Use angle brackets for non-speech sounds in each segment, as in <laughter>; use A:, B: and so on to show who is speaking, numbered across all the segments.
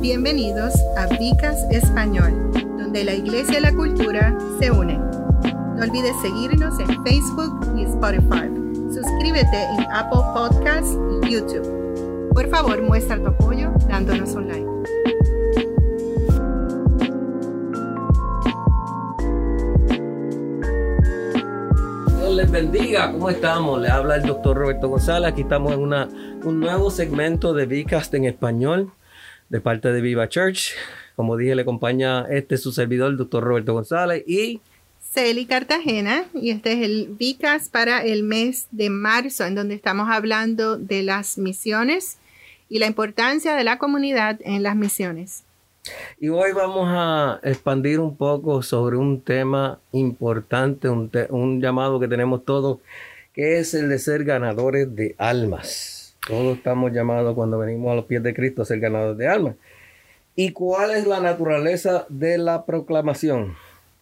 A: Bienvenidos a Vicas Español, donde la iglesia y la cultura se unen. No olvides seguirnos en Facebook y Spotify. Suscríbete en Apple Podcasts y YouTube. Por favor, muestra tu apoyo dándonos un like.
B: Les bendiga, ¿cómo estamos? Le habla el doctor Roberto González. Aquí estamos en una, un nuevo segmento de Vicast en español de parte de Viva Church. Como dije, le acompaña este su servidor, el doctor Roberto González, y
A: Celi Cartagena y este es el Vicas para el mes de marzo, en donde estamos hablando de las misiones y la importancia de la comunidad en las misiones.
B: Y hoy vamos a expandir un poco sobre un tema importante, un, te- un llamado que tenemos todos, que es el de ser ganadores de almas. Todos estamos llamados cuando venimos a los pies de Cristo a ser ganadores de almas. ¿Y cuál es la naturaleza de la proclamación?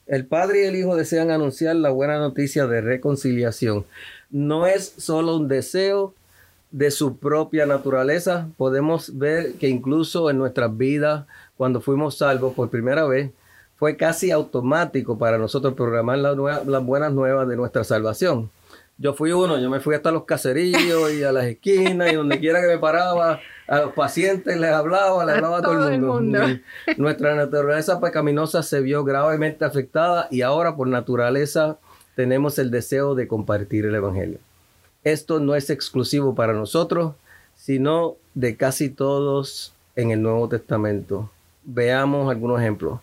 B: El Padre y el Hijo desean anunciar la buena noticia de reconciliación. No es solo un deseo de su propia naturaleza. Podemos ver que incluso en nuestras vidas, cuando fuimos salvos por primera vez, fue casi automático para nosotros programar la las buenas nuevas de nuestra salvación. Yo fui uno, yo me fui hasta los caserillos y a las esquinas y donde quiera que me paraba, a los pacientes les hablaba, les hablaba a todo,
A: todo
B: el mundo. Nuestra naturaleza pecaminosa se vio gravemente afectada y ahora por naturaleza tenemos el deseo de compartir el Evangelio. Esto no es exclusivo para nosotros, sino de casi todos en el Nuevo Testamento. Veamos algunos ejemplos.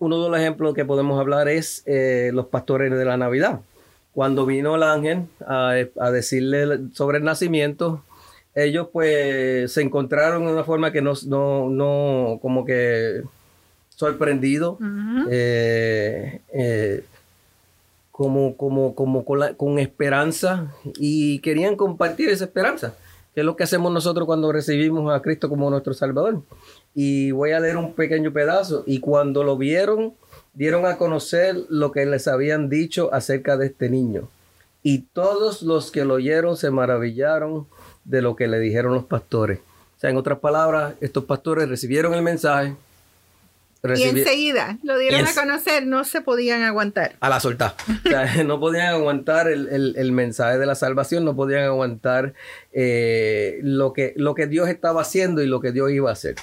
B: Uno de los ejemplos que podemos hablar es eh, los pastores de la Navidad. Cuando vino el ángel a, a decirle sobre el nacimiento, ellos pues se encontraron de una forma que no, no, no como que sorprendido, eh, eh, como, como, como con, la- con esperanza y querían compartir esa esperanza, que es lo que hacemos nosotros cuando recibimos a Cristo como nuestro Salvador. Y voy a leer un pequeño pedazo. Y cuando lo vieron, dieron a conocer lo que les habían dicho acerca de este niño. Y todos los que lo oyeron se maravillaron de lo que le dijeron los pastores. O sea, en otras palabras, estos pastores recibieron el mensaje.
A: Y enseguida lo dieron a conocer, no se podían aguantar.
B: a la. <laughs> O sea, <laughs> no podían aguantar el, el- el mensaje de la salvación, no podían aguantar eh, lo, que, lo que Dios estaba haciendo y lo que Dios iba a hacer.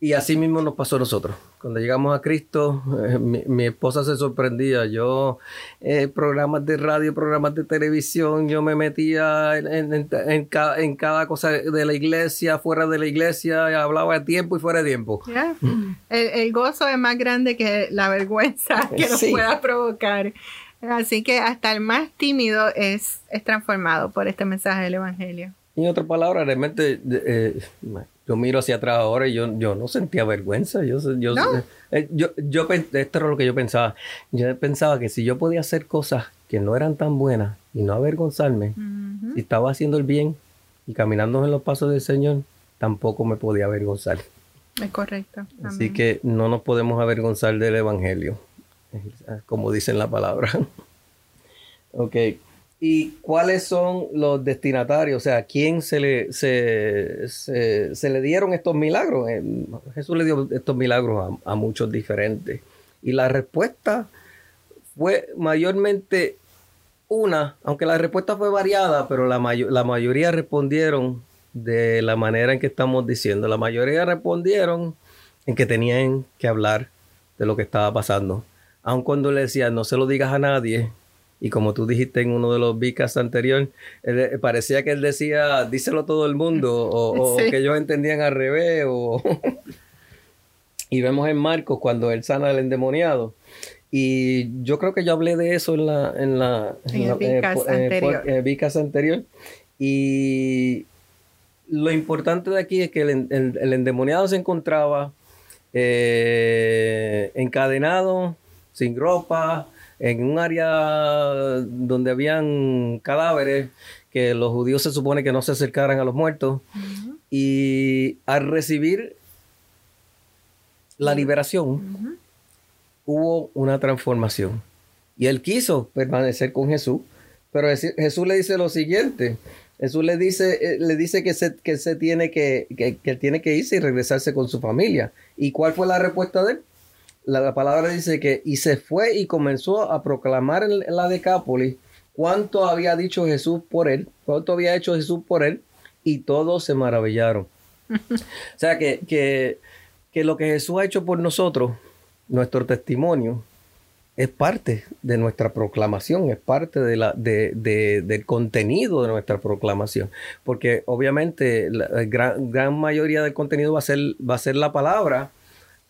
B: Y así mismo nos pasó a nosotros. Cuando llegamos a Cristo, eh, mi, mi esposa se sorprendía. Yo, eh, programas de radio, programas de televisión, yo me metía en, en- en- en ca- en cada cosa de la iglesia, fuera de la iglesia, hablaba de tiempo y fuera de tiempo.
A: ¿ya? El, el gozo es más grande que la vergüenza que nos
B: Sí.
A: pueda provocar. Así que hasta el más tímido es, es transformado por este mensaje del Evangelio.
B: Y en otras palabras, realmente eh, yo miro hacia atrás ahora y yo, yo no sentía vergüenza. Yo, yo,
A: ¿No?
B: eh, yo, yo pen- esto era lo que yo pensaba. Yo pensaba que si yo podía hacer cosas que no eran tan buenas y no avergonzarme, si estaba haciendo el bien y caminando en los pasos del Señor, tampoco me podía avergonzar.
A: Es correcto.
B: Así que no nos podemos avergonzar del Evangelio, como dice en la palabra. <laughs> ok. ¿Y cuáles son los destinatarios? O sea, ¿a quién se le, se, se- le dieron estos milagros? Eh, Jesús le dio estos milagros a, muchos diferentes. Y la respuesta fue mayormente una, aunque la respuesta fue variada, pero la, la mayoría respondieron de la manera en que estamos diciendo. La mayoría respondieron en que tenían que hablar de lo que estaba pasando. Aun cuando le decían, no se lo digas a nadie. Y como tú dijiste en uno de los vicas anterior, él, eh, parecía que él decía, díselo todo el mundo, o, <laughs> que ellos entendían al revés. O... <laughs> y vemos en Marcos cuando él sana al endemoniado. Y yo creo que yo hablé de eso en la en la
A: En el Vicas anterior.
B: eh, Vicas anterior. Y lo importante de aquí es que el, en- el- el endemoniado se encontraba eh, encadenado, sin ropa, en un área donde habían cadáveres que los judíos se supone que no se acercaran a los muertos. Y al recibir la liberación, hubo una transformación. Y él quiso permanecer con Jesús, pero Jesús le dice lo siguiente, Jesús le dice, eh, le dice que, se, que, se tiene que, que, tiene que irse y regresarse con su familia. ¿Y cuál fue la respuesta de él? La, palabra dice que y se fue y comenzó a proclamar en la Decápolis cuánto había dicho Jesús por él, cuánto había hecho Jesús por él, y todos se maravillaron. <laughs> o sea que, que, que lo que Jesús ha hecho por nosotros, nuestro testimonio, es parte de nuestra proclamación, es parte de la, de, del contenido de nuestra proclamación. Porque obviamente la gran, gran, mayoría del contenido va a ser, va a ser la palabra,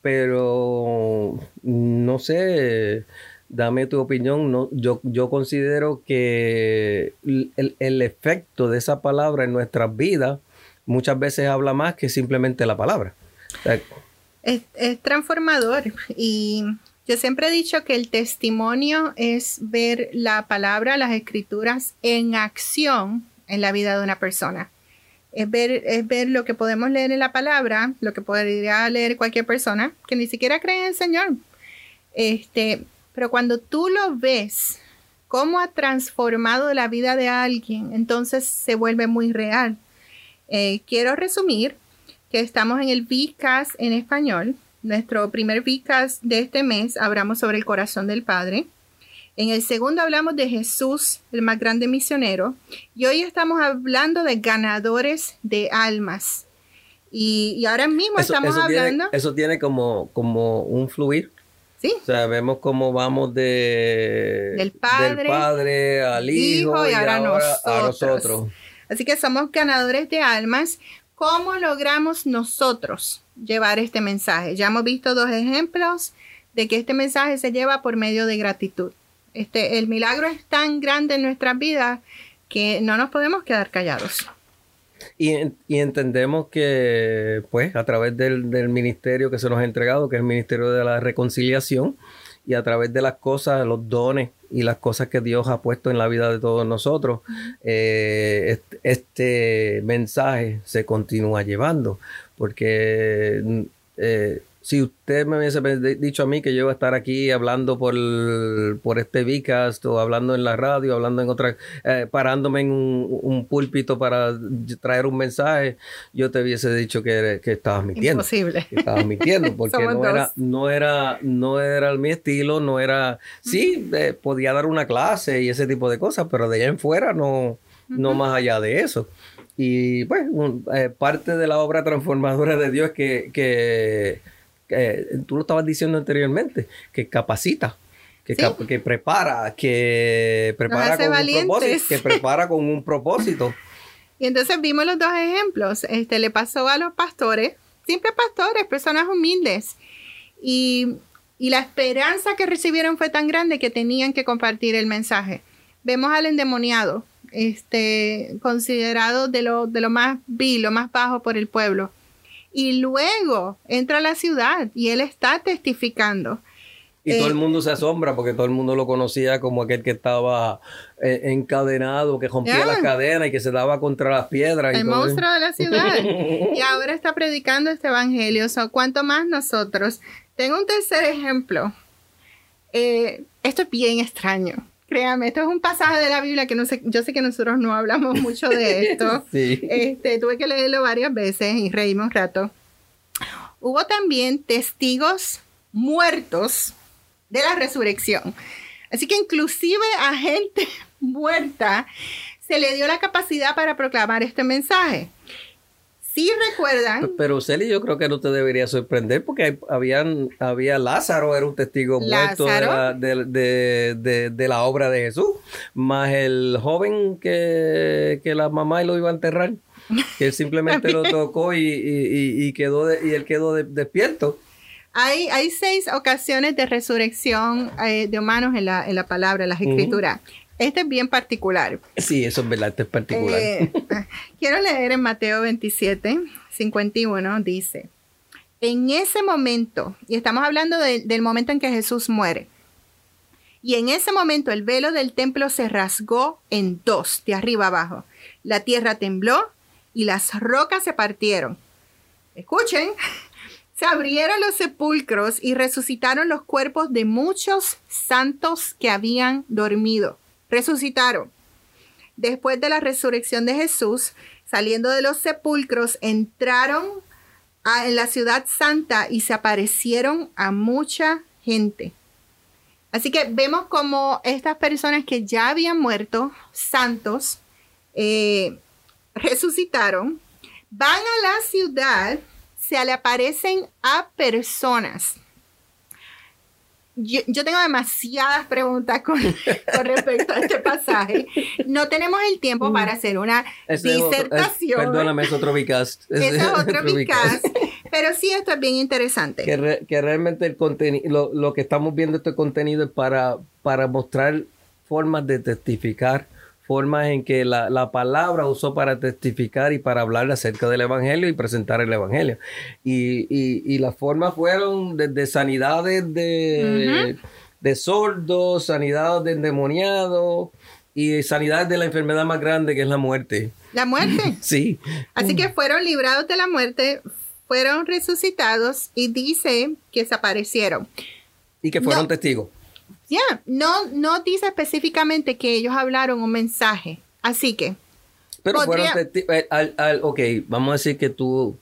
B: pero no sé, dame tu opinión. No, yo, yo considero que el, el efecto de esa palabra en nuestras vidas muchas veces habla más que simplemente la palabra.
A: es, es transformador y yo siempre he dicho que el testimonio es ver la palabra, las escrituras en acción en la vida de una persona. Es ver, es ver lo que podemos leer en la palabra, lo que podría leer cualquier persona que ni siquiera cree en el Señor. Este, pero cuando tú lo ves, cómo ha transformado la vida de alguien, entonces se vuelve muy real. Eh, quiero resumir que estamos en el Vicas en español nuestro primer Vicas de este mes hablamos sobre el corazón del Padre. En el segundo hablamos de Jesús, el más grande misionero. Y hoy estamos hablando de ganadores de almas. Y, ahora mismo estamos hablando...
B: eso tiene como, como un fluir.
A: Sí.
B: O sea, vemos cómo vamos de,
A: del, padre,
B: al hijo, y, ahora, a nosotros.
A: Así que somos ganadores de almas. ¿Cómo logramos nosotros llevar este mensaje? Ya hemos visto dos ejemplos de que este mensaje se lleva por medio de gratitud. Este, el milagro es tan grande en nuestras vidas que no nos podemos quedar callados.
B: Y, entendemos que, pues, a través del, del, ministerio que se nos ha entregado, que es el Ministerio de la Reconciliación, y a través de las cosas, los dones y las cosas que Dios ha puesto en la vida de todos nosotros, eh, este, mensaje se continúa llevando, porque eh, si usted me hubiese dicho a mí que yo iba a estar aquí hablando por, por este Vicast o hablando en la radio, hablando en otra, eh, parándome en un, púlpito para traer un mensaje, yo te hubiese dicho que, que estabas mintiendo.
A: Imposible.
B: Que estabas mintiendo, <laughs> porque no era, no era, no era mi estilo, no era, sí, eh, podía dar una clase y ese tipo de cosas, pero de allá en fuera no, no más allá de eso. Y pues, eh, parte de la obra transformadora de Dios que, que tú lo estabas diciendo anteriormente, que capacita. Que, que prepara, que prepara con un propósito, que prepara con un propósito. <laughs>
A: Y entonces vimos los dos ejemplos. Este le pasó a los pastores, simples pastores, personas humildes. Y, y, la esperanza que recibieron fue tan grande que tenían que compartir el mensaje. Vemos al endemoniado, este, considerado de lo, de lo más vil, lo más bajo por el pueblo y luego entra a la ciudad y él está testificando.
B: Y todo el eh, mundo se asombra porque todo el mundo lo conocía como aquel que estaba eh, encadenado, que rompía la cadena y que se daba contra las piedras.
A: El monstruo de la <laughs> ciudad. y ahora está predicando este evangelio. O ¿Cuánto más nosotros? Tengo un tercer ejemplo. Eh, esto es bien extraño. Créame, esto es un pasaje de la Biblia que no sé, yo sé que nosotros no hablamos mucho de esto. <laughs> este, tuve que leerlo varias veces y reímos un rato. Hubo también testigos muertos de la resurrección. Así que inclusive a gente <laughs> muerta se le dio la capacidad para proclamar este mensaje. Si recuerdan.
B: Pero Celi, yo creo que no te debería sorprender porque habían, había Lázaro, era un testigo muerto de la, obra de Jesús, más el joven que, la mamá lo iba a enterrar, que él simplemente lo <laughs> tocó y, quedó y él quedó despierto.
A: Hay, hay seis ocasiones de resurrección eh, de humanos en la, en la palabra, en las escrituras. Este es bien particular.
B: Sí, eso es verdad, este es particular. Eh, <laughs>
A: quiero leer en Mateo 27, 51, dice, en ese momento, y estamos hablando del momento en que Jesús muere, y en ese momento el velo del templo se rasgó en dos, de arriba abajo. La tierra tembló y las rocas se partieron. Escuchen, <laughs> se abrieron los sepulcros y resucitaron los cuerpos de muchos santos que habían dormido resucitaron. después de la resurrección de Jesús, saliendo de los sepulcros, entraron a, en la ciudad santa y se aparecieron a mucha gente. Así que vemos como estas personas que ya habían muerto, santos, eh, resucitaron, van a la ciudad, se le aparecen a personas yo, tengo demasiadas preguntas <laughs> con, respecto a este pasaje. No tenemos el tiempo para hacer una disertación.
B: perdóname, es otro Vicast. <laughs>
A: Es, <laughs> otro Vicast. Pero sí, esto es bien interesante.
B: Que, realmente el contenido, lo, que estamos viendo este contenido es para, para mostrar formas de testificar formas en que la, palabra usó para testificar y para hablar acerca del Evangelio y presentar el Evangelio. Y, las formas fueron desde sanidades de, de sordos, sanidades de endemoniados y sanidades de la enfermedad más grande que es la muerte.
A: La muerte. <laughs>
B: sí.
A: Así que fueron librados de la muerte, fueron resucitados y dice que desaparecieron.
B: Y que fueron testigos.
A: Ya, no, no dice específicamente que ellos hablaron un mensaje. Así que.
B: Pero fueron eh, al, ok, vamos a decir que tú,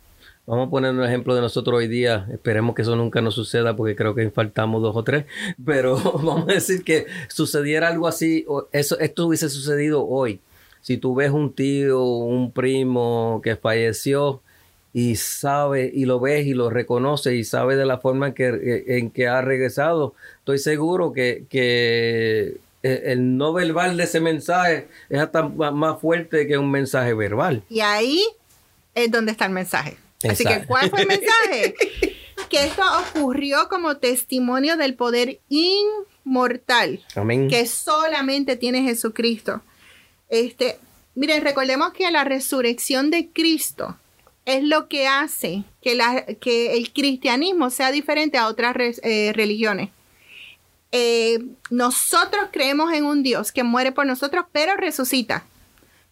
B: vamos a poner un ejemplo de nosotros hoy día. Esperemos que eso nunca nos suceda porque creo que faltamos dos o tres. Pero <laughs> vamos a decir que sucediera algo así, eso, esto hubiese sucedido hoy. Si tú ves un tío, un primo que falleció, y sabe y lo ves y lo reconoce y sabe de la forma en que, eh, en que ha regresado, estoy seguro que, que eh, el no verbal de ese mensaje es hasta más fuerte que un mensaje verbal.
A: Y ahí es donde está el mensaje. Así que, ¿cuál fue el mensaje? <laughs> que esto ocurrió como testimonio del poder inmortal que solamente tiene Jesucristo. Este, miren, recordemos que la resurrección de Cristo es lo que hace que, la, que el cristianismo sea diferente a otras eh, religiones. Eh, nosotros creemos en un Dios que muere por nosotros, pero resucita.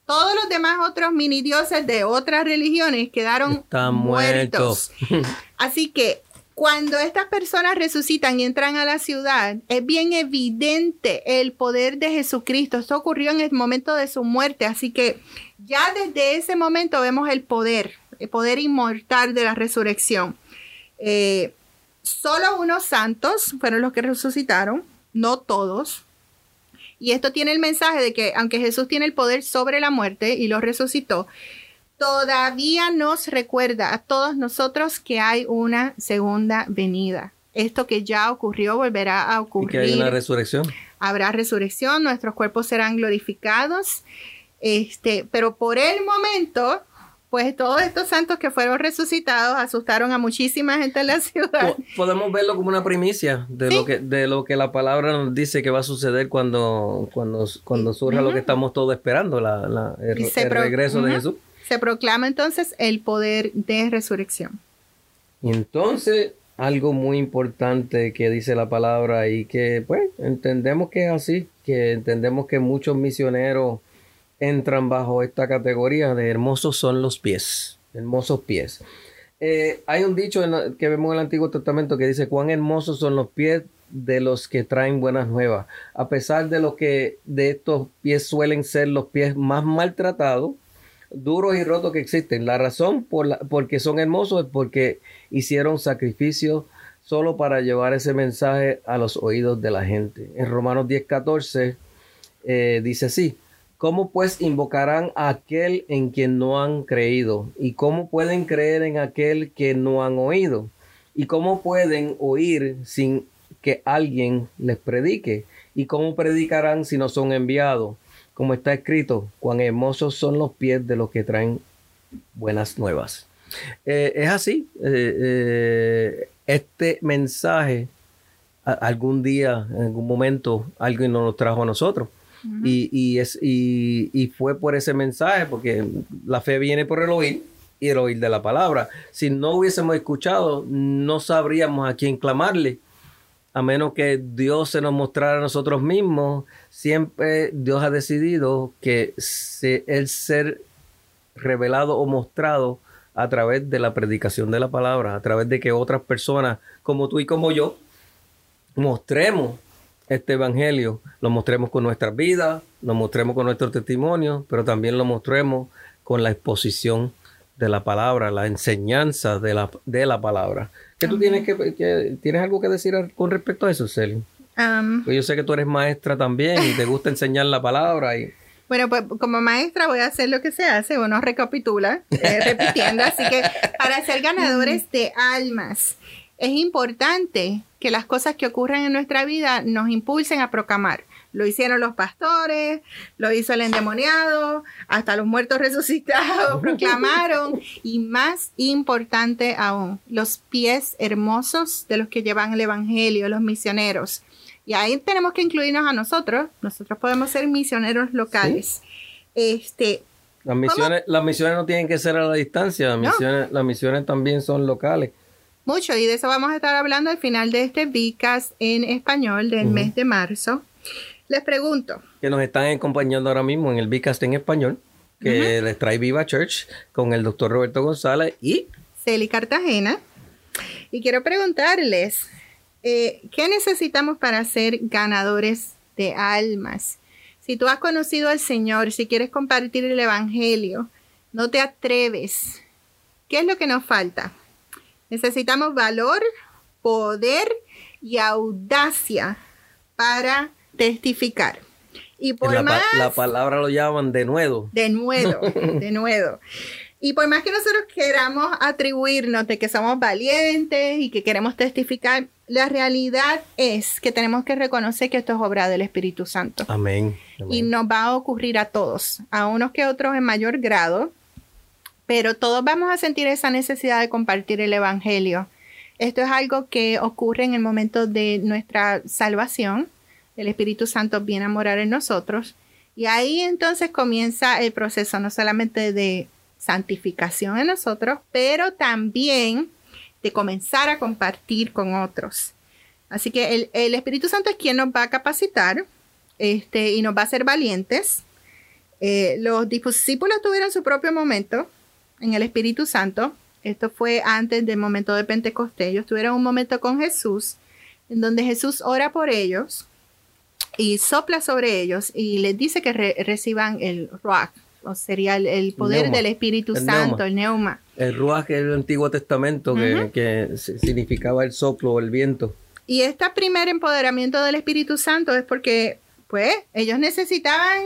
A: Todos los demás otros mini dioses de otras religiones quedaron Están muertos. <laughs> Así que cuando estas personas resucitan y entran a la ciudad, es bien evidente el poder de Jesucristo. Esto ocurrió en el momento de su muerte, así que ya desde ese momento vemos el poder poder inmortal de la resurrección. Eh, solo unos santos fueron los que resucitaron, no todos. Y esto tiene el mensaje de que aunque Jesús tiene el poder sobre la muerte y lo resucitó, todavía nos recuerda a todos nosotros que hay una segunda venida. Esto que ya ocurrió volverá a ocurrir.
B: Y que hay una resurrección.
A: Habrá resurrección, nuestros cuerpos serán glorificados. Este, pero por el momento pues todos estos santos que fueron resucitados asustaron a muchísima gente en la ciudad.
B: Podemos verlo como una primicia de lo que de lo que la palabra nos dice que va a suceder cuando cuando, cuando surja lo que estamos todos esperando, la, el, regreso de Jesús.
A: Se proclama entonces el poder de resurrección.
B: Y entonces algo muy importante que dice la palabra y que pues entendemos que es así, que entendemos que muchos misioneros entran bajo esta categoría de hermosos son los pies, hermosos pies. Eh, hay un dicho que vemos en el Antiguo Testamento que dice cuán hermosos son los pies de los que traen buenas nuevas. A pesar de lo que de estos pies suelen ser los pies más maltratados, duros y rotos que existen. La razón por la, porque son hermosos es porque hicieron sacrificio solo para llevar ese mensaje a los oídos de la gente. En Romanos 10, 14 eh, dice así, ¿Cómo pues invocarán a aquel en quien no han creído? ¿Y cómo pueden creer en aquel que no han oído? ¿Y cómo pueden oír sin que alguien les predique? ¿Y cómo predicarán si no son enviados? Como está escrito, cuán hermosos son los pies de los que traen buenas nuevas. Eh, es así. Eh, eh, este mensaje algún día, en algún momento, alguien nos trajo a nosotros y, es, y, fue por ese mensaje, porque la fe viene por el oír y el oír de la palabra. Si no hubiésemos escuchado, no sabríamos a quién clamarle. A menos que Dios se nos mostrara a nosotros mismos, siempre Dios ha decidido que el ser revelado o mostrado a través de la predicación de la palabra, a través de que otras personas como tú y como yo mostremos este evangelio lo mostremos con nuestras vidas, lo mostremos con nuestro testimonio, pero también lo mostremos con la exposición de la palabra, la enseñanza de la, de la palabra. ¿Qué tú tienes que, tienes algo que decir con respecto a eso, Celine? pues yo sé que tú eres maestra también y te gusta enseñar la palabra y <laughs>
A: bueno, pues como maestra voy a hacer lo que se hace, uno recapitula, eh, repitiendo, así que para ser ganadores de almas es importante que las cosas que ocurren en nuestra vida nos impulsen a proclamar. Lo hicieron los pastores, lo hizo el endemoniado, hasta los muertos resucitados <laughs> proclamaron y más importante aún, los pies hermosos de los que llevan el Evangelio, los misioneros. Y ahí tenemos que incluirnos a nosotros. Nosotros podemos ser misioneros locales. Este,
B: las misiones, las misiones no tienen que ser a la distancia, las, misiones, las misiones también son locales.
A: Mucho, y de eso vamos a estar hablando al final de este VICAS en español del mes de marzo. Les pregunto.
B: Que nos están acompañando ahora mismo en el VICAS en español, que les trae Viva Church con el doctor Roberto González y
A: Celi Cartagena. Y quiero preguntarles, eh, ¿qué necesitamos para ser ganadores de almas? Si tú has conocido al Señor, si quieres compartir el Evangelio, no te atreves. ¿Qué es lo que nos falta? Necesitamos valor, poder y audacia para testificar. Y por
B: la,
A: más...
B: La palabra lo llaman de nuevo.
A: De nuevo, <laughs> de nuevo. Y por más que nosotros queramos atribuirnos de que somos valientes y que queremos testificar, la realidad es que tenemos que reconocer que esto es obra del Espíritu Santo.
B: Amén.
A: Y nos va a ocurrir a todos, a unos que otros en mayor grado, pero todos vamos a sentir esa necesidad de compartir el Evangelio. Esto es algo que ocurre en el momento de nuestra salvación. El Espíritu Santo viene a morar en nosotros. Y ahí entonces comienza el proceso no solamente de santificación en nosotros, pero también de comenzar a compartir con otros. Así que el, Espíritu Santo es quien nos va a capacitar este, y nos va a hacer valientes. Eh, los discípulos tuvieron su propio momento en el Espíritu Santo. Esto fue antes del momento de Pentecostés. Ellos tuvieron un momento con Jesús, en donde Jesús ora por ellos y sopla sobre ellos y les dice que reciban el rock, o sería el, poder del Espíritu Santo, el neuma.
B: El ruach es el Antiguo Testamento que, significaba el soplo o el viento.
A: Y este primer empoderamiento del Espíritu Santo es porque, pues, ellos necesitaban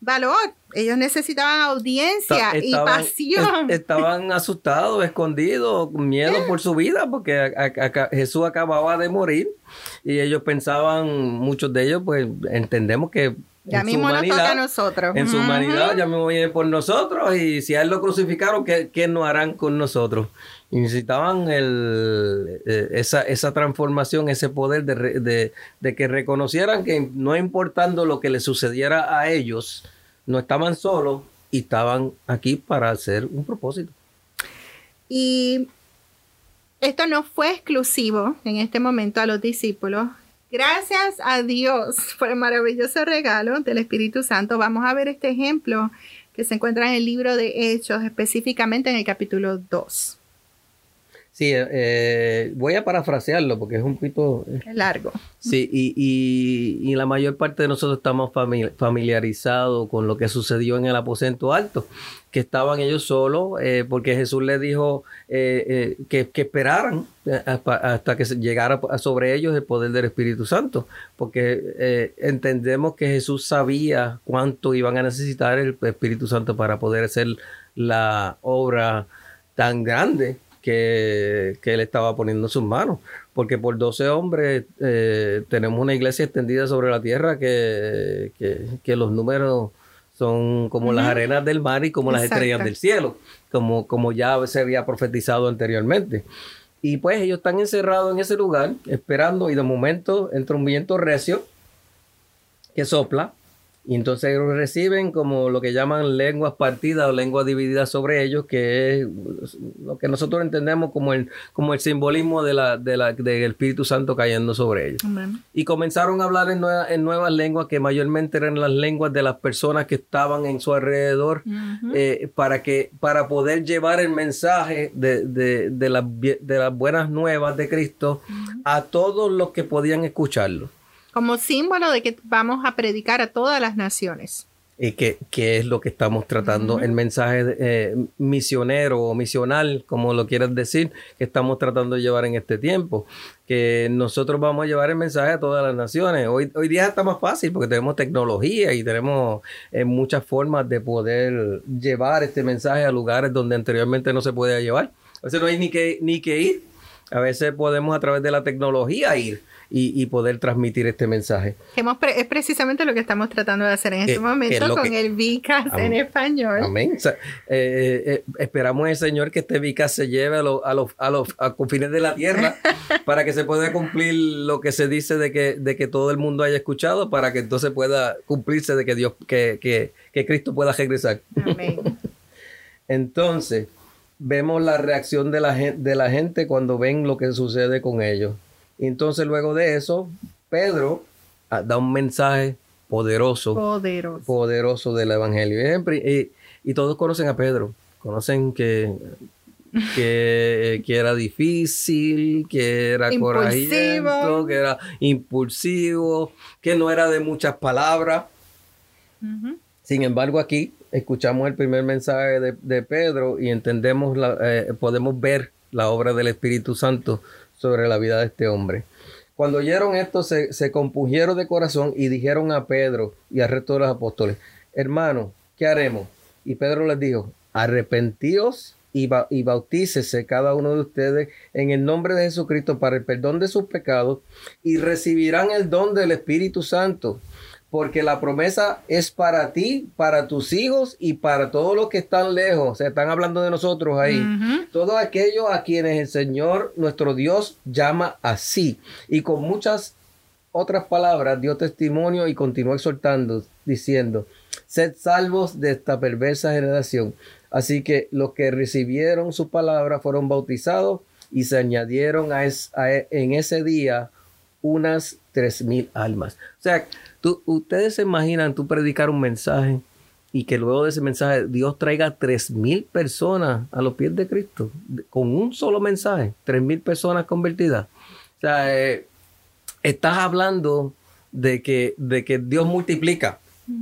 A: valor, ellos necesitaban audiencia y pasión.
B: estaban <laughs> asustados, escondidos, miedo por su vida, porque Jesús acababa de morir y ellos pensaban, muchos de ellos, pues entendemos que
A: ya mismo nos toca a nosotros.
B: En su humanidad, ya mismo viene por nosotros. Y si a él lo crucificaron, ¿qué, qué no harán con nosotros? Y necesitaban el, eh, esa, esa transformación, ese poder de, de, que reconocieran que no importando lo que le sucediera a ellos, no estaban solos y estaban aquí para hacer un propósito.
A: Y esto no fue exclusivo en este momento a los discípulos. Gracias a Dios <laughs> por el maravilloso regalo del Espíritu Santo. Vamos a ver este ejemplo que se encuentra en el libro de Hechos, específicamente en el capítulo 2.
B: Sí, eh, voy a parafrasearlo porque es un poquito...
A: Es largo.
B: Sí, y, la mayor parte de nosotros estamos familiarizados con lo que sucedió en el aposento alto, que estaban ellos solos, eh, porque Jesús les dijo eh, que, que, esperaran hasta que llegara sobre ellos el poder del Espíritu Santo, porque entendemos que Jesús sabía cuánto iban a necesitar el Espíritu Santo para poder hacer la obra tan grande que, él estaba poniendo en sus manos. Porque por 12 hombres eh, tenemos una iglesia extendida sobre la tierra que, que, los números son como las arenas del mar y como las estrellas del cielo, como, como ya se había profetizado anteriormente. Y pues ellos están encerrados en ese lugar, esperando, y de momento entra un viento recio que sopla y entonces ellos reciben como lo que llaman lenguas partidas o lenguas divididas sobre ellos, que es lo que nosotros entendemos como el, como el simbolismo de la, de la, del Espíritu Santo cayendo sobre ellos. Y comenzaron a hablar en, en, nuevas lenguas que mayormente eran las lenguas de las personas que estaban en su alrededor eh, para, que, para poder llevar el mensaje de, de, de, de las buenas nuevas de Cristo a todos los que podían escucharlo.
A: Como símbolo de que vamos a predicar a todas las naciones.
B: Y que, es lo que estamos tratando, el mensaje eh, misionero o misional, como lo quieras decir, que estamos tratando de llevar en este tiempo. Que nosotros vamos a llevar el mensaje a todas las naciones. Hoy, hoy día está más fácil porque tenemos tecnología y tenemos eh, muchas formas de poder llevar este mensaje a lugares donde anteriormente no se podía llevar. A veces no hay ni que, ni que ir. A veces podemos a través de la tecnología ir y, poder transmitir este mensaje.
A: es precisamente lo que estamos tratando de hacer en este momento con el Vicas en español.
B: Amén. Eh, eh, esperamos el Señor que este Vicas se lleve a, los a, los, a los confines de la tierra <laughs> para que se pueda cumplir lo que se dice de que, de que todo el mundo haya escuchado, para que entonces pueda cumplirse de que Dios, que, que, que Cristo pueda regresar. Amén. <laughs> entonces, vemos la reacción de la, de la gente cuando ven lo que sucede con ellos. Entonces luego de eso, Pedro ah, da un mensaje poderoso,
A: poderoso,
B: poderoso del Evangelio. Y, y, todos conocen a Pedro, conocen que, que, era difícil, que era corajiento, que era impulsivo, que no era de muchas palabras. Sin embargo, aquí escuchamos el primer mensaje de, Pedro y entendemos, la, eh, podemos ver la obra del Espíritu Santo sobre la vida de este hombre. Cuando oyeron esto, se, se compugieron de corazón y dijeron a Pedro y al resto de los apóstoles, hermano, ¿qué haremos? Y Pedro les dijo, arrepentíos y, y bautícese cada uno de ustedes en el nombre de Jesucristo para el perdón de sus pecados y recibirán el don del Espíritu Santo porque la promesa es para ti, para tus hijos y para todos los que están lejos. Se están hablando de nosotros ahí. Todos aquellos a quienes el Señor, nuestro Dios, llama así. Y con muchas otras palabras dio testimonio y continuó exhortando, diciendo, sed salvos de esta perversa generación. Así que los que recibieron su palabra fueron bautizados y se añadieron a, en ese día unas tres mil almas. O sea, ustedes se imaginan tú predicar un mensaje y que luego de ese mensaje Dios traiga tres mil personas a los pies de Cristo con un solo mensaje, tres mil personas convertidas. O sea, eh, estás hablando de que, de que Dios multiplica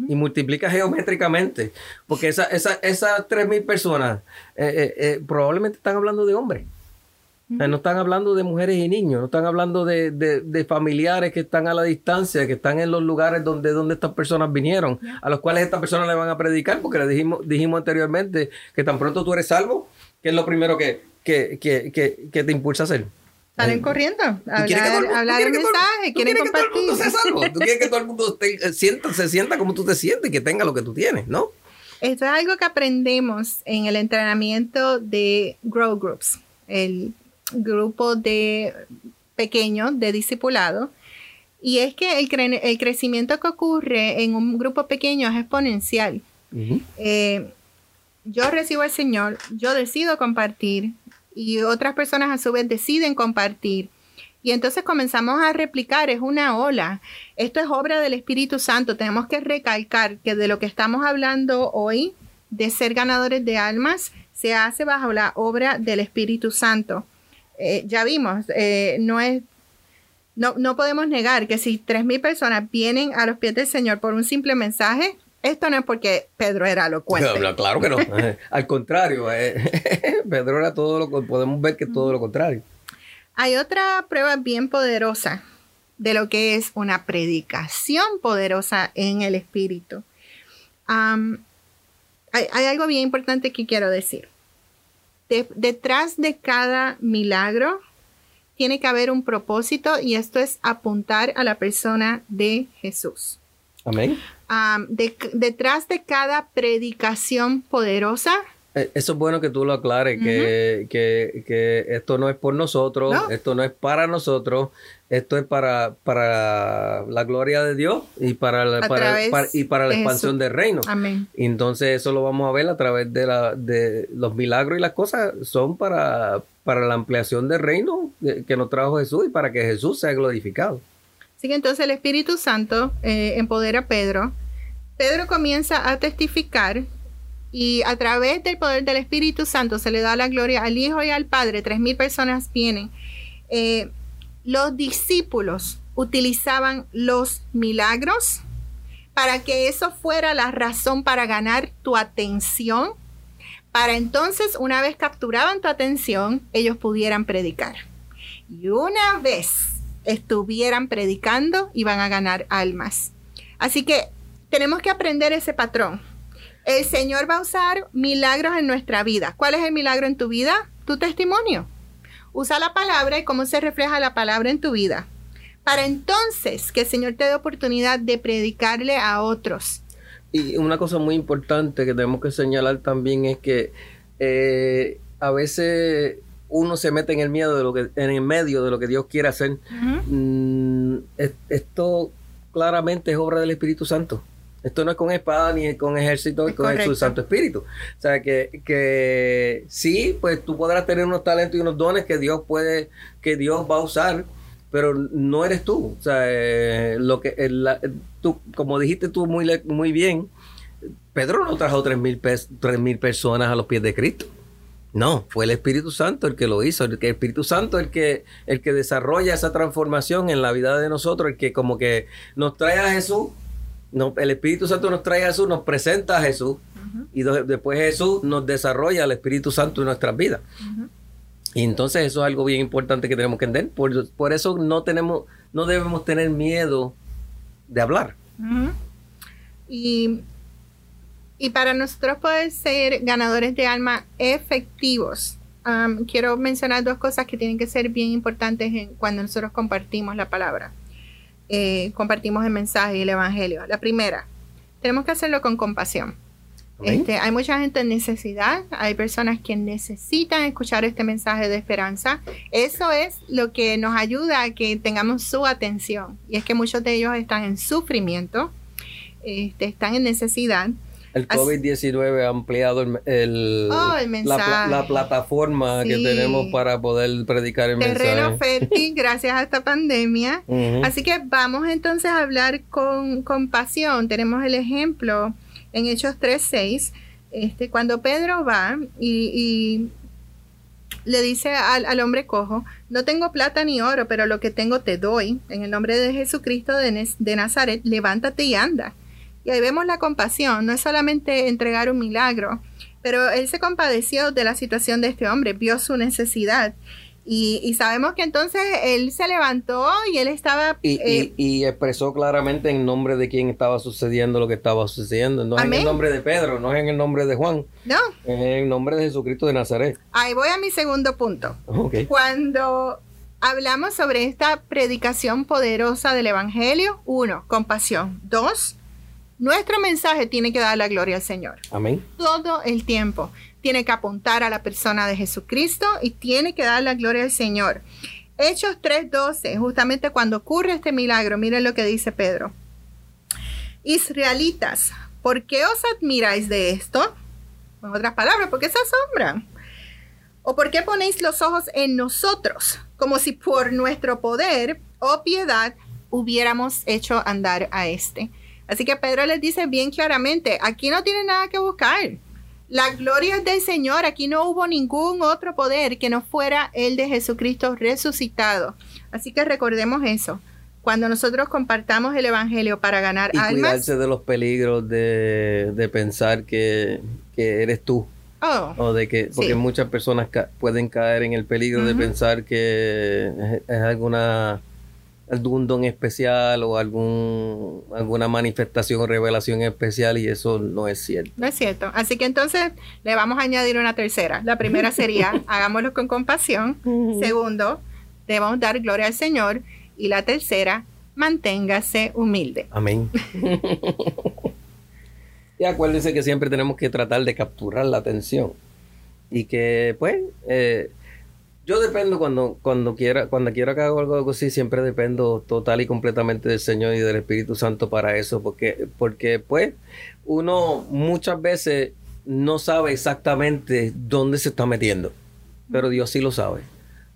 B: y multiplica geométricamente, porque esas esa, tres mil personas eh, eh, probablemente están hablando de hombres no están hablando de mujeres y niños, no están hablando de, familiares que están a la distancia, que están en los lugares donde, donde estas personas vinieron, a los cuales estas personas le van a predicar, porque le dijimos, dijimos anteriormente que tan pronto tú eres salvo, que es lo primero que, que, te impulsa a hacer.
A: Salen corriendo, hablar, hablar el mensaje, quieren compartir.
B: Tú quieres que todo el mundo eh, sienta, se sienta como tú te sientes y que tenga lo que tú tienes, ¿no?
A: Esto es algo que aprendemos en el entrenamiento de Grow Groups, el grupo de pequeños de discipulado. Y es que el, crecimiento que ocurre en un grupo pequeño es exponencial. Eh, yo recibo al Señor, yo decido compartir y otras personas a su vez deciden compartir. Y entonces comenzamos a replicar, es una ola. Esto es obra del Espíritu Santo. Tenemos que recalcar que de lo que estamos hablando hoy, de ser ganadores de almas, se hace bajo la obra del Espíritu Santo. Eh, ya vimos, eh, no es no, no podemos negar que si 3.000 personas vienen a los pies del Señor por un simple mensaje, esto no es porque Pedro era elocuente.
B: claro que no. <laughs> Al contrario, eh, <laughs> Pedro era todo lo que podemos ver que es todo lo contrario.
A: Hay otra prueba bien poderosa de lo que es una predicación poderosa en el Espíritu. hay algo bien importante que quiero decir detrás de cada milagro tiene que haber un propósito y esto es apuntar a la persona de Jesús.
B: Amén.
A: detrás de cada predicación poderosa
B: eso es bueno que tú lo aclares, que, esto no es por nosotros, esto no es para nosotros, esto es para, para la gloria de Dios y para, la, para, y para la expansión del reino.
A: Amén.
B: Entonces eso lo vamos a ver a través de, la, de los milagros y las cosas son para, para la ampliación del reino que nos trajo Jesús y para que Jesús sea glorificado.
A: Así que entonces el Espíritu Santo eh, empodera a Pedro. Pedro comienza a testificar y a través del poder del Espíritu Santo se le da la gloria al Hijo y al Padre. Tres mil personas vienen. Eh, los discípulos utilizaban los milagros para que eso fuera la razón para ganar tu atención, para entonces una vez capturaban tu atención, ellos pudieran predicar. Y una vez estuvieran predicando, iban a ganar almas. Así que tenemos que aprender ese patrón. El Señor va a usar milagros en nuestra vida. ¿Cuál es el milagro en tu vida? Tu testimonio. Usa la palabra y cómo se refleja la palabra en tu vida. Para entonces que el Señor te dé oportunidad de predicarle a otros.
B: Y una cosa muy importante que tenemos que señalar también es que eh, a veces uno se mete en el miedo de lo que, en el medio de lo que Dios quiere hacer. Mm, esto claramente es obra del Espíritu Santo. Esto no es con espada ni con ejército, es con el Santo Espíritu. O sea, que, que sí, pues tú podrás tener unos talentos y unos dones que Dios puede, que Dios va a usar, pero no eres tú. O sea, eh, lo que tú, como dijiste tú muy, muy bien, Pedro no trajo tres mil, mil personas a los pies de Cristo. No, fue el Espíritu Santo el que lo hizo, el, que, el Espíritu Santo el que, el que desarrolla esa transformación en la vida de nosotros, el que como que nos trae a Jesús, no, el Espíritu Santo nos trae a Jesús, nos presenta a Jesús y después Jesús nos desarrolla el Espíritu Santo en nuestras vidas. Y entonces eso es algo bien importante que tenemos que entender. Por, por eso no tenemos, no debemos tener miedo de hablar.
A: Y y para nosotros poder ser ganadores de alma efectivos, quiero mencionar dos cosas que tienen que ser bien importantes cuando nosotros compartimos la palabra, eh, compartimos el mensaje y el evangelio. La primera, tenemos que hacerlo con compasión. Este, hay mucha gente en necesidad, hay personas que necesitan escuchar este mensaje de esperanza. Eso es lo que nos ayuda a que tengamos su atención. Y es que muchos de ellos están en sufrimiento, este, están en necesidad
B: el COVID-19 ha ampliado el,
A: oh,
B: la, plataforma que tenemos para poder predicar el mensaje.
A: Terreno fértil <laughs> gracias a esta pandemia. Así que vamos entonces a hablar con compasión. Tenemos el ejemplo en Hechos 3.6, este, cuando Pedro va y, le dice al, al, hombre cojo, no tengo plata ni oro, pero lo que tengo te doy. En el nombre de Jesucristo de, de Nazaret, levántate y anda. Y ahí vemos la compasión, no es solamente entregar un milagro, pero él se compadeció de la situación de este hombre, vio su necesidad. Y, sabemos que entonces él se levantó y él estaba...
B: Y, y, eh, expresó claramente en nombre de quién estaba sucediendo lo que estaba sucediendo. No es en el nombre de Pedro, no es en el nombre de Juan.
A: No.
B: Es en el nombre de Jesucristo de Nazaret.
A: Ahí voy a mi segundo punto. Cuando hablamos sobre esta predicación poderosa del Evangelio, uno, compasión. Dos, nuestro mensaje tiene que dar la gloria al Señor.
B: Amén.
A: Todo el tiempo. Tiene que apuntar a la persona de Jesucristo y tiene que dar la gloria al Señor. Hechos 3:12, justamente cuando ocurre este milagro, miren lo que dice Pedro. Israelitas, ¿por qué os admiráis de esto? En otras palabras, ¿por qué se asombran? ¿O por qué ponéis los ojos en nosotros, como si por nuestro poder o piedad hubiéramos hecho andar a este? Así que Pedro les dice bien claramente, aquí no tiene nada que buscar. La gloria es del Señor, aquí no hubo ningún otro poder que no fuera el de Jesucristo resucitado. Así que recordemos eso. Cuando nosotros compartamos el Evangelio para ganar
B: y
A: almas.
B: cuidarse de los peligros de, pensar que, eres tú.
A: Oh,
B: o de que, porque muchas personas pueden caer en el peligro de pensar que es alguna algún don especial o algún, alguna manifestación o revelación especial y eso no es cierto.
A: No es cierto. Así que entonces le vamos a añadir una tercera. La primera sería, <laughs> hagámoslo con compasión. Segundo, debemos dar gloria al Señor. Y la tercera, manténgase humilde.
B: Amén. <laughs> y acuérdense que siempre tenemos que tratar de capturar la atención. Y que, pues, eh, yo dependo cuando, cuando quiera, cuando quiero que haga algo así, siempre dependo total y completamente del Señor y del Espíritu Santo para eso, porque, porque pues uno muchas veces no sabe exactamente dónde se está metiendo, pero Dios sí lo sabe.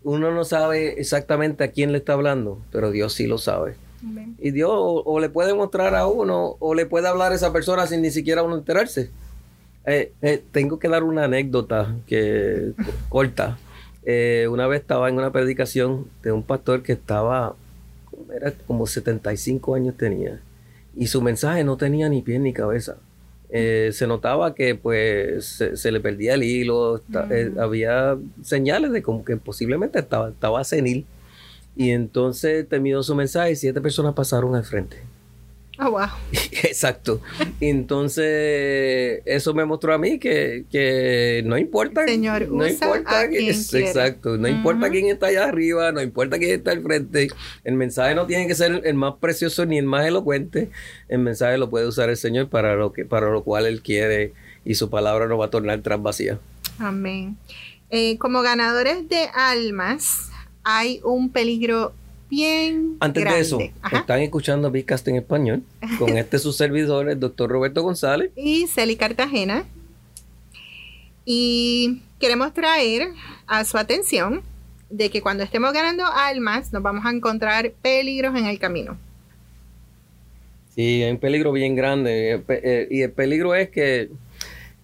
B: Uno no sabe exactamente a quién le está hablando, pero Dios sí lo sabe. Y Dios o, le puede mostrar a uno o le puede hablar a esa persona sin ni siquiera uno enterarse. Eh, eh, tengo que dar una anécdota que corta. Eh, una vez estaba en una predicación de un pastor que estaba era como 75 años tenía. Y su mensaje no tenía ni pie ni cabeza. Eh, se notaba que pues se, le perdía el hilo, eh, había señales de como que posiblemente estaba, estaba senil. Y entonces terminó su mensaje y siete personas pasaron al frente.
A: Oh, wow. <laughs>
B: Exacto. Entonces, eso me mostró a mí que, no importa.
A: Señor,
B: no importa <laughs> exacto. No importa quién está allá arriba, no importa quién está al frente. El mensaje no tiene que ser el más precioso ni el más elocuente. El mensaje lo puede usar el Señor para lo que, para lo cual Él quiere y su palabra no va a tornar tras vacía.
A: Amén. Eh, como ganadores de almas, hay un peligro bien
B: Antes de eso, están escuchando Bicast en español con este su servidor, el doctor Roberto González. <laughs>
A: Y Celi Cartagena. Y queremos traer a su atención de que cuando estemos ganando almas nos vamos a encontrar peligros en el camino.
B: Sí, hay un peligro bien grande. Eh, eh, y el peligro es que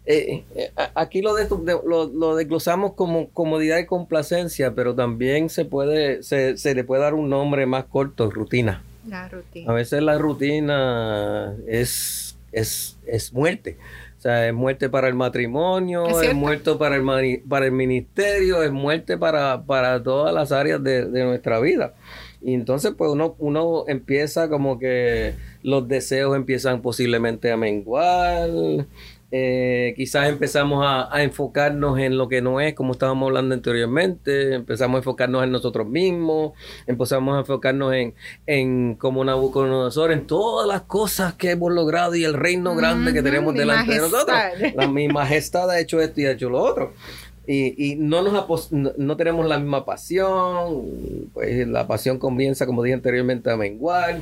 B: eh, eh, aquí lo, de, lo, desglosamos como comodidad y complacencia, pero también se puede, se, le puede dar un nombre más corto, rutina.
A: La rutina.
B: A veces la rutina es, es, muerte. O sea, es muerte para el matrimonio, es, muerte para el, para el ministerio, es muerte para, para todas las áreas de, de nuestra vida. Y entonces, pues uno, uno empieza como que los deseos empiezan posiblemente a menguar, eh, quizás empezamos a, enfocarnos en lo que no es, como estábamos hablando anteriormente, empezamos a enfocarnos en nosotros mismos, empezamos a enfocarnos en, en como Nabucodonosor, en todas las cosas que hemos logrado y el reino grande que tenemos delante de nosotros. La, mi majestad ha hecho esto y ha hecho lo otro. Y, y no, nos no, tenemos la misma pasión, pues la pasión comienza, como dije anteriormente, a menguar.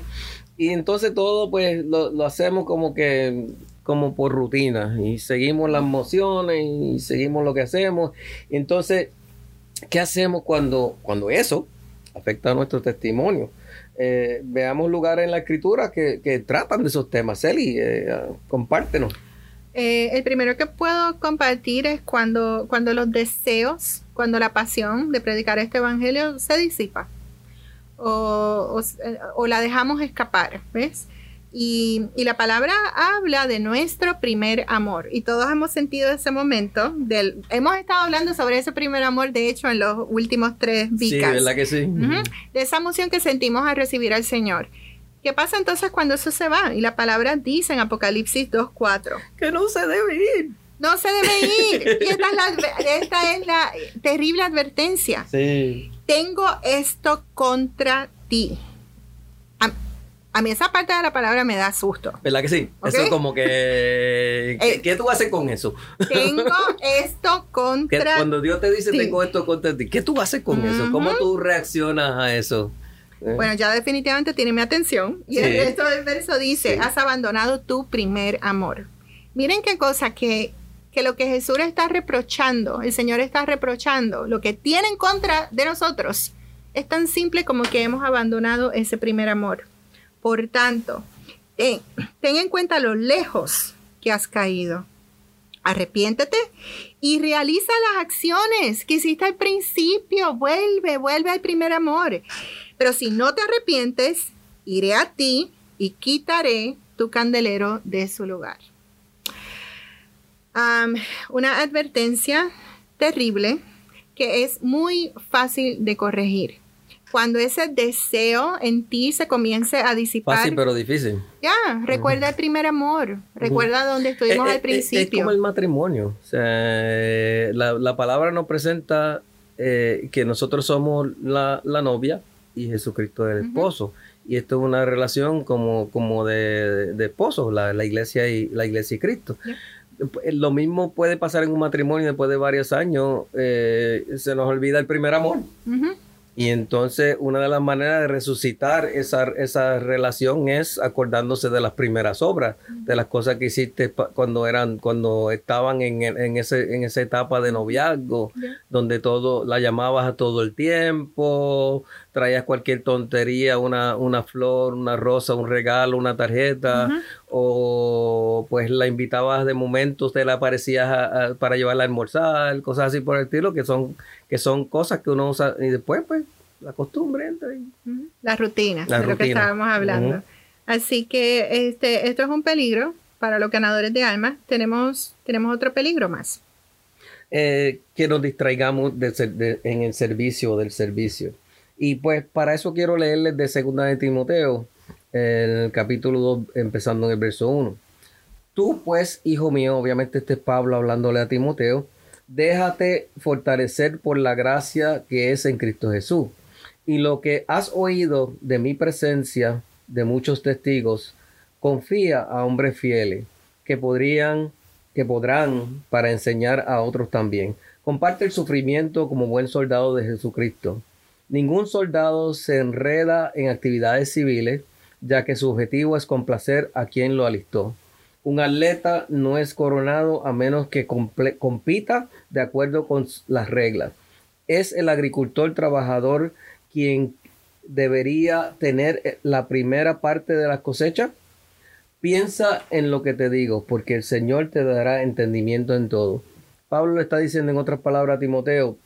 B: Y entonces todo pues lo, lo hacemos como que como por rutina y seguimos las mociones y seguimos lo que hacemos. Entonces, ¿qué hacemos cuando, cuando eso afecta a nuestro testimonio? Eh, veamos lugares en la escritura que, tratan de esos temas. Eli, eh, compártenos.
A: Eh, el primero que puedo compartir es cuando, cuando los deseos, cuando la pasión de predicar este evangelio se disipa o, o la dejamos escapar, ¿ves? Y, la palabra habla de nuestro primer amor. Y todos hemos sentido ese momento. Del, hemos estado hablando sobre ese primer amor, de hecho, en los últimos tres vicas.
B: Sí, ¿verdad que sí?
A: De esa emoción que sentimos al recibir al Señor. ¿Qué pasa entonces cuando eso se va? Y la palabra dice en Apocalipsis 2.4.
B: Que no se debe ir.
A: No se debe ir. <laughs> Y esta es la, esta es la terrible advertencia.
B: Sí.
A: Tengo esto contra ti. A mí esa parte de la palabra me da susto.
B: ¿Verdad que sí? Eso es como que... <laughs> ¿qué, eh, tú haces con eso?
A: Tengo <laughs> esto contra
B: Cuando Dios te dice tengo esto contra ti, ¿qué tú haces con eso? ¿Cómo tú reaccionas a eso?
A: ¿Eh? Bueno, ya definitivamente tiene mi atención. Y el <laughs> resto del verso dice, has abandonado tu primer amor. Miren qué cosa que, que lo que Jesús está reprochando, el Señor está reprochando, lo que tiene en contra de nosotros, es tan simple como que hemos abandonado ese primer amor. Por tanto, ten, en cuenta lo lejos que has caído. Arrepiéntete y realiza las acciones que hiciste al principio. Vuelve, vuelve al primer amor. Pero si no te arrepientes, iré a ti y quitaré tu candelero de su lugar. una advertencia terrible que es muy fácil de corregir cuando ese deseo en ti se comience a disipar.
B: Fácil pero difícil.
A: Ya, recuerda el primer amor, recuerda donde estuvimos eh, al principio. Eh,
B: es, como el matrimonio. O sea, la, palabra nos presenta eh, que nosotros somos la, novia y Jesucristo es el esposo. Y esto es una relación como, como de, de esposos, la, iglesia y la iglesia y Cristo. Lo mismo puede pasar en un matrimonio después de varios años. se nos olvida el primer amor. Y entonces una de las maneras de resucitar esa, esa relación es acordándose de las primeras obras, de las cosas que hiciste cuando eran, cuando estaban en, en, ese, en esa etapa de noviazgo, donde todo, la llamabas a todo el tiempo, traías cualquier tontería, una, una flor, una rosa, un regalo, una tarjeta, o pues la invitabas de momento, usted la aparecías para llevarla a almorzar, cosas así por el estilo, que son que son cosas que uno usa y después pues la costumbre entra ahí.
A: La rutina, de lo que estábamos hablando. Así que este, esto es un peligro para los ganadores de almas. Tenemos, tenemos otro peligro más.
B: Eh, que nos distraigamos en el servicio del servicio. Y pues para eso quiero leerles de Segunda de Timoteo, el capítulo 2, empezando en el verso 1. Tú pues, hijo mío, obviamente este es Pablo hablándole a Timoteo, déjate fortalecer por la gracia que es en Cristo Jesús. Y lo que has oído de mi presencia, de muchos testigos, confía a hombres fieles que podrían, que podrán para enseñar a otros también. Comparte el sufrimiento como buen soldado de Jesucristo. Ningún soldado se enreda en actividades civiles, ya que su objetivo es complacer a quien lo alistó. Un atleta no es coronado a menos que compita de acuerdo con las reglas. Es el agricultor trabajador quien debería tener eh, la primera parte de la cosecha. Piensa en lo que te digo, porque el Señor te dará entendimiento en todo. Pablo le está diciendo en otras palabras a Timoteo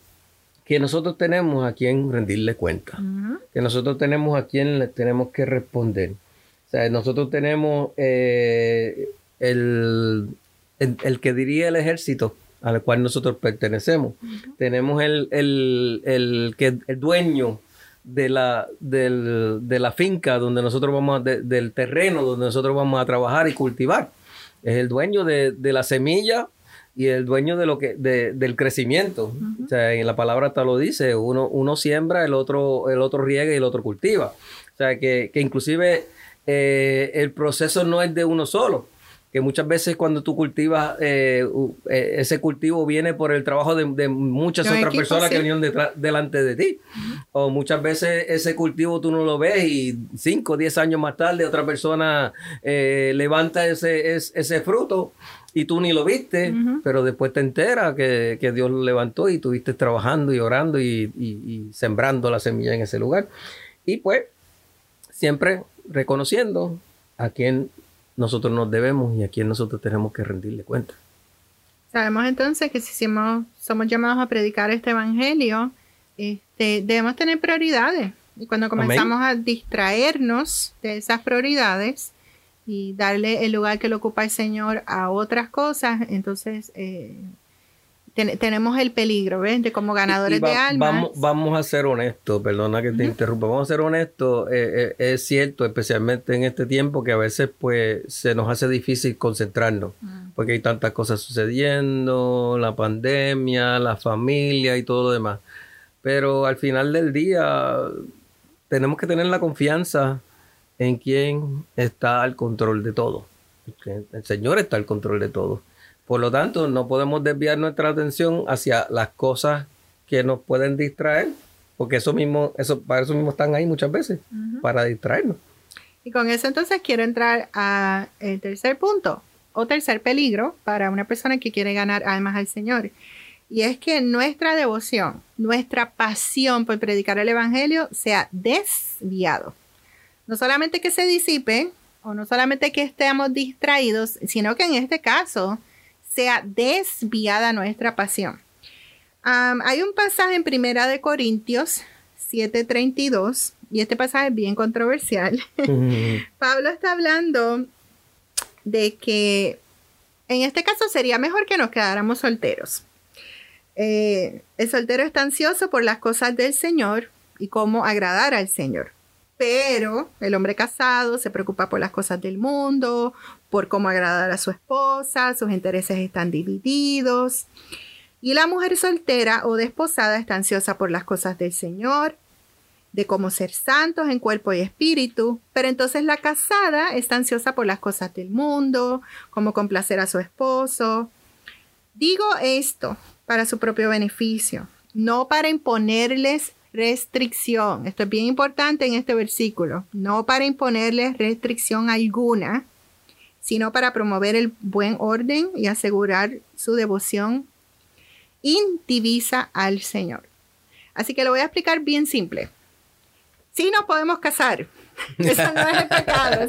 B: que nosotros tenemos a quien rendirle cuenta, que nosotros tenemos a quien le tenemos que responder. O sea, nosotros tenemos eh, el, el, que diría el ejército al cual nosotros pertenecemos. Tenemos el, el, que, el dueño de la, del, de la finca donde nosotros vamos, del terreno donde nosotros vamos a trabajar y cultivar. Es el dueño de, de la semilla y el dueño de lo que, de, del crecimiento. O sea, en la palabra hasta lo dice, uno, uno siembra, el otro, el otro riega y el otro cultiva. O sea, que, que inclusive eh, el proceso no es de uno solo que muchas veces cuando tú cultivas, eh, eh, ese cultivo viene por el trabajo de, muchas otras personas que vinieron detrás, delante de ti. O muchas veces ese cultivo tú no lo ves y 5 o 10 años más tarde otra persona eh, levanta ese, ese, fruto y tú ni lo viste, pero después te enteras que, Dios lo levantó y estuviste trabajando y orando y, y sembrando la semilla en ese lugar. Y pues siempre reconociendo a quien nosotros nos debemos y a quién nosotros tenemos que rendirle cuenta.
A: Sabemos entonces que si somos llamados a predicar este evangelio, este, debemos tener prioridades. Y cuando comenzamos a distraernos de esas prioridades y darle el lugar que le ocupa el Señor a otras cosas, entonces eh, tenemos el peligro, ¿ves? De como ganadores de almas.
B: Vamos, vamos a ser honestos, perdona que te interrumpa, vamos a ser honestos, eh, eh, es cierto, especialmente en este tiempo que a veces pues se nos hace difícil concentrarnos, mm. porque hay tantas cosas sucediendo, la pandemia, la familia y todo lo demás. Pero al final del día tenemos que tener la confianza en quien está al control de todo. El Señor está al control de todo. Por lo tanto, no podemos desviar nuestra atención hacia las cosas que nos pueden distraer, porque eso mismo, eso, para eso mismo están ahí muchas veces, para distraernos.
A: Y con eso entonces quiero entrar al tercer punto o tercer peligro para una persona que quiere ganar almas al Señor. Y es que nuestra devoción, nuestra pasión por predicar el Evangelio sea desviado. No solamente que se disipe o no solamente que estemos distraídos, sino que en este caso sea desviada nuestra pasión. hay un pasaje en Primera de Corintios 7:32 y este pasaje es bien controversial. <laughs> Pablo está hablando de que en este caso sería mejor que nos quedáramos solteros. Eh, el soltero está ansioso por las cosas del Señor y cómo agradar al Señor. Pero el hombre casado se preocupa por las cosas del mundo, por cómo agradar a su esposa, sus intereses están divididos. Y la mujer soltera o desposada está ansiosa por las cosas del Señor, de cómo ser santos en cuerpo y espíritu, pero entonces la casada está ansiosa por las cosas del mundo, cómo complacer a su esposo. Digo esto para su propio beneficio, no para imponerles restricción. Esto es bien importante en este versículo. No para imponerles restricción alguna, sino para promover el buen orden y asegurar su devoción indivisa al Señor. Así que lo voy a explicar bien simple. Si nos podemos casar. <laughs> Eso no es el pecado.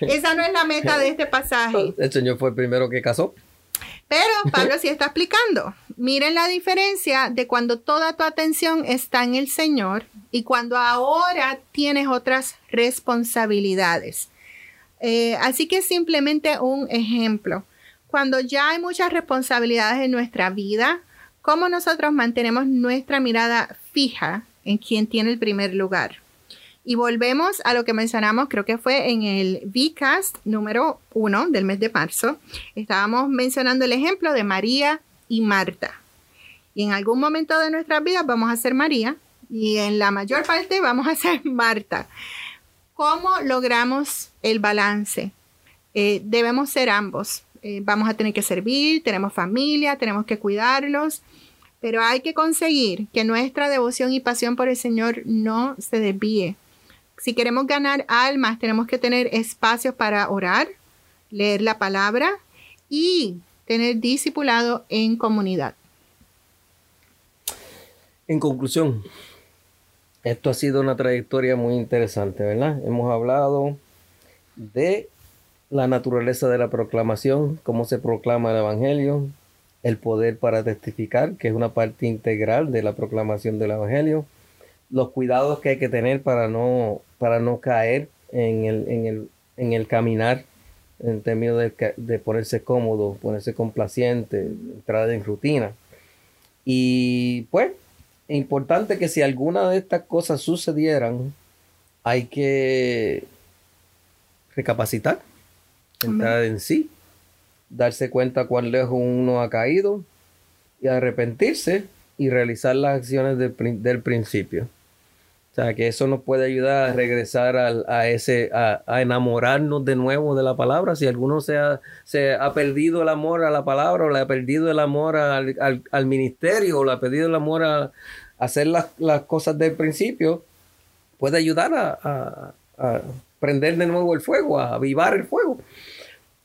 A: esa no es la meta de este pasaje.
B: El Señor fue el primero que casó.
A: Pero Pablo sí está explicando. Miren la diferencia de cuando toda tu atención está en el Señor y cuando ahora tienes otras responsabilidades. Eh, así que simplemente un ejemplo. Cuando ya hay muchas responsabilidades en nuestra vida, ¿cómo nosotros mantenemos nuestra mirada fija en quien tiene el primer lugar? Y volvemos a lo que mencionamos, creo que fue en el VCAST número uno del mes de marzo. Estábamos mencionando el ejemplo de María y Marta. Y en algún momento de nuestras vidas vamos a ser María y en la mayor parte vamos a ser <laughs> Marta. ¿Cómo logramos el balance? Eh, debemos ser ambos. Eh, vamos a tener que servir, tenemos familia, tenemos que cuidarlos, pero hay que conseguir que nuestra devoción y pasión por el Señor no se desvíe. Si queremos ganar almas, tenemos que tener espacios para orar, leer la palabra y tener discipulado en comunidad.
B: En conclusión, esto ha sido una trayectoria muy interesante, ¿verdad? Hemos hablado de la naturaleza de la proclamación, cómo se proclama el Evangelio, el poder para testificar, que es una parte integral de la proclamación del Evangelio, los cuidados que hay que tener para no, para no caer en el, en el, en el caminar, en términos de, de, ponerse cómodo, ponerse complaciente, entrar en rutina. Y pues, importante que si alguna de estas cosas sucedieran, hay que recapacitar entrar en sí, darse cuenta cuán lejos uno ha caído y arrepentirse y realizar las acciones del, del principio. O sea, que eso nos puede ayudar a regresar a, ese, a, enamorarnos de nuevo de la palabra. Si alguno se ha, se ha perdido el amor a la palabra, o le ha perdido el amor al, al, ministerio, o le ha perdido el amor a, hacer las, las, cosas del principio, puede ayudar a, a, prender de nuevo el fuego, a avivar el fuego.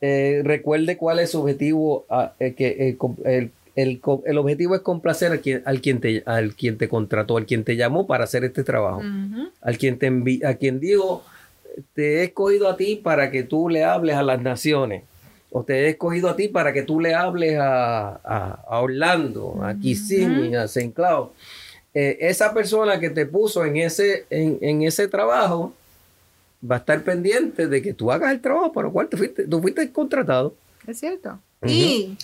B: Eh, recuerde cuál es su objetivo, eh, que el, el, objetivo es complacer al quien, al quien, te, al quien te contrató, al quien te llamó para hacer este trabajo, al quien te envi a quien dijo, te he escogido a ti para que tú le hables a las naciones, o te he escogido a ti para que tú le hables a, a, Orlando, a Kissimmee, a St. Cloud. Eh, esa persona que te puso en ese, en, en ese trabajo, va a estar pendiente de que tú hagas el trabajo para el cual tú fuiste, tú fuiste contratado.
A: Es cierto. Y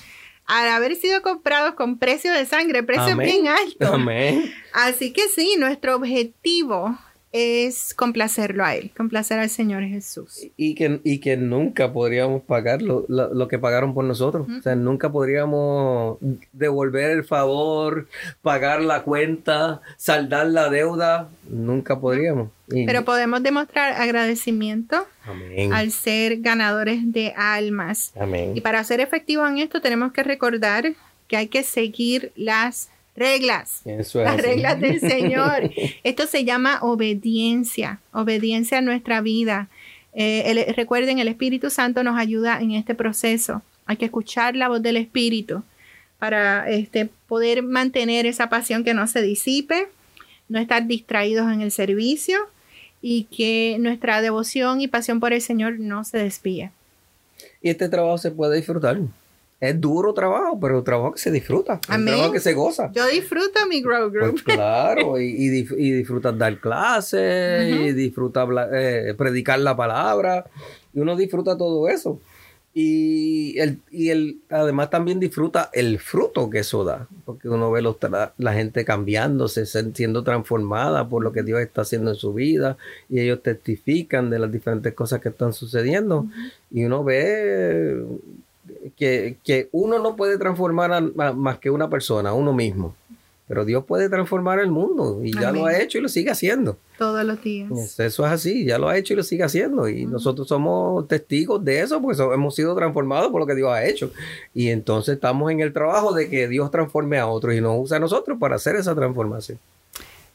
A: al haber sido comprados con precio de sangre, precio bien alto.
B: Amén.
A: Así que sí, nuestro objetivo es complacerlo a Él, complacer al Señor Jesús.
B: Y que, y que nunca podríamos pagar lo, lo, que pagaron por nosotros. O sea, nunca podríamos devolver el favor, pagar la cuenta, saldar la deuda. Nunca podríamos.
A: Pero podemos demostrar agradecimiento al ser ganadores de almas.
B: Amén.
A: Y para ser efectivos en esto tenemos que recordar que hay que seguir las reglas, las reglas del <laughs> Señor. Esto se llama obediencia, obediencia a nuestra vida. Eh, recuerden, el Espíritu Santo nos ayuda en este proceso. Hay que escuchar la voz del Espíritu para este, poder mantener esa pasión que no se disipe, no estar distraídos en el servicio y que nuestra devoción y pasión por el Señor no se desvíe.
B: Y este trabajo se puede disfrutar es duro trabajo, pero trabajo que se disfruta, un trabajo que se goza.
A: Yo disfruto mi grow group.
B: Pues claro, <laughs> y, y, y, disfrutas dar clases, y disfrutas eh, predicar la palabra, y uno disfruta todo eso. Y, el, y el, además también disfruta el fruto que eso da, porque uno ve los, la, gente cambiándose, siendo transformada por lo que Dios está haciendo en su vida, y ellos testifican de las diferentes cosas que están sucediendo, y uno ve que, uno no puede transformar a, más que una persona, uno mismo. Pero Dios puede transformar el mundo y ya lo ha hecho y lo sigue haciendo.
A: Todos los días.
B: Eso es así, ya lo ha hecho y lo sigue haciendo. Y nosotros somos testigos de eso, porque hemos sido transformados por lo que Dios ha hecho. Y entonces estamos en el trabajo de que Dios transforme a otros y nos usa a nosotros para hacer esa transformación.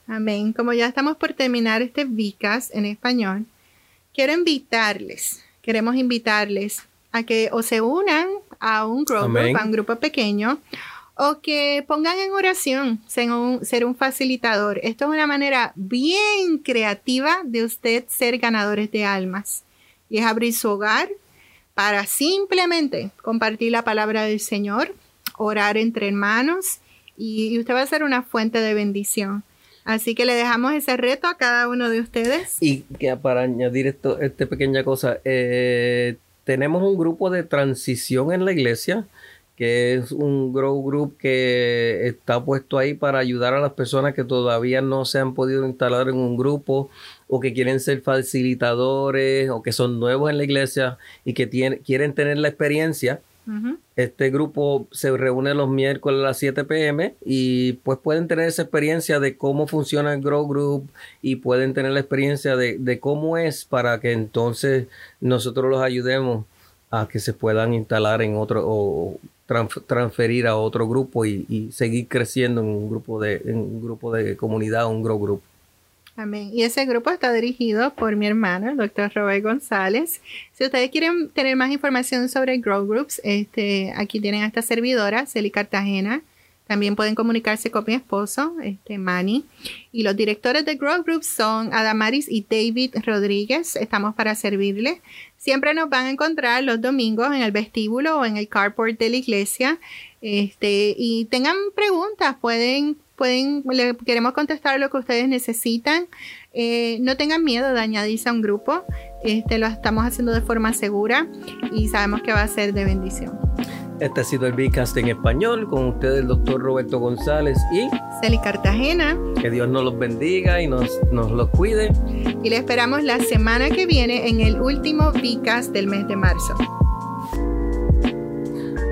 A: Amén. Como ya estamos por terminar este Vicas en español, quiero invitarles, queremos invitarles a que o se unan a un grupo, a un grupo pequeño, o que pongan en oración ser un, ser un facilitador. Esto es una manera bien creativa de usted ser ganadores de almas. Y es abrir su hogar para simplemente compartir la palabra del Señor, orar entre hermanos y, usted va a ser una fuente de bendición. Así que le dejamos ese reto a cada uno de ustedes.
B: Y que para añadir esto, esta pequeña cosa, eh, tenemos un grupo de transición en la iglesia que es un grow group que está puesto ahí para ayudar a las personas que todavía no se han podido instalar en un grupo o que quieren ser facilitadores o que son nuevos en la iglesia y que quieren tener la experiencia este grupo se reúne los miércoles a las 7 pm y pues pueden tener esa experiencia de cómo funciona el Grow Group y pueden tener la experiencia de, cómo es para que entonces nosotros los ayudemos a que se puedan instalar en otro o transferir a otro grupo y, y, seguir creciendo en un grupo de en un grupo de comunidad, un Grow Group.
A: Amén. Y ese grupo está dirigido por mi hermano, el doctor Robert González. Si ustedes quieren tener más información sobre Grow Groups, este, aquí tienen a esta servidora, Celi Cartagena. También pueden comunicarse con mi esposo, este, Manny. Y los directores de Grow Groups son Adamaris y David Rodríguez. Estamos para servirles. Siempre nos van a encontrar los domingos en el vestíbulo o en el carport de la iglesia. Este, y tengan preguntas, pueden pueden, le queremos contestar lo que ustedes necesitan. Eh, no tengan miedo de añadirse a un grupo. Este, lo estamos haciendo de forma segura y sabemos que va a ser de bendición.
B: Este ha sido el Bicast en español con ustedes el doctor Roberto González y
A: Celi Cartagena.
B: Que Dios nos los bendiga y nos, nos los cuide.
A: Y le esperamos la semana que viene en el último Bicast del mes de marzo.